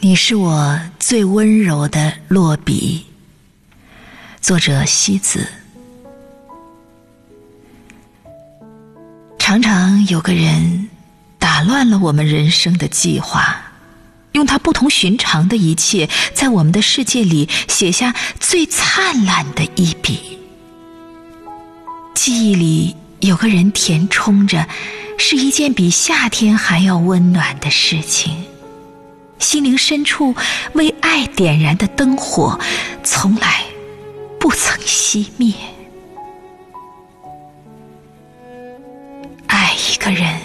你是我最温柔的落笔。作者西子。常常有个人打乱了我们人生的计划，用他不同寻常的一切，在我们的世界里写下最灿烂的一笔。记忆里有个人填充着，是一件比夏天还要温暖的事情。心灵深处为爱点燃的灯火，从来不曾熄灭。爱一个人，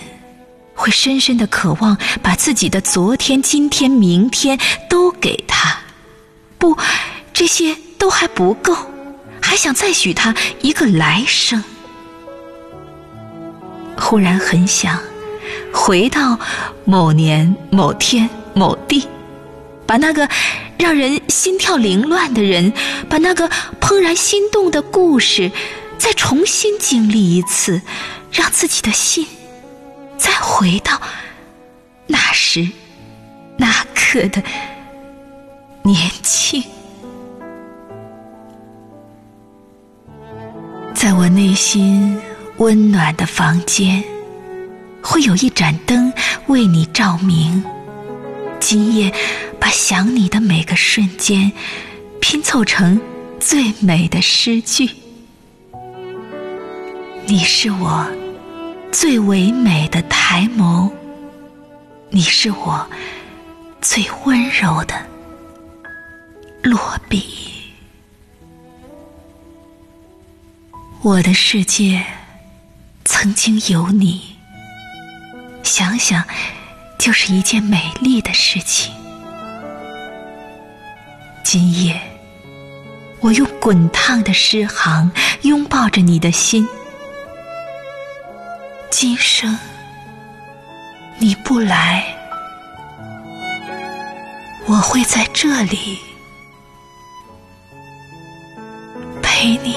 会深深的渴望把自己的昨天、今天、明天都给他。不，这些都还不够，还想再许他一个来生。忽然很想回到某年某天。某地，把那个让人心跳凌乱的人，把那个怦然心动的故事，再重新经历一次，让自己的心再回到那时那刻的年轻。在我内心温暖的房间，会有一盏灯为你照明。今夜，把想你的每个瞬间拼凑成最美的诗句。你是我最唯美的抬眸，你是我最温柔的落笔。我的世界曾经有你，想想。就是一件美丽的事情。今夜，我用滚烫的诗行拥抱着你的心。今生你不来，我会在这里陪你。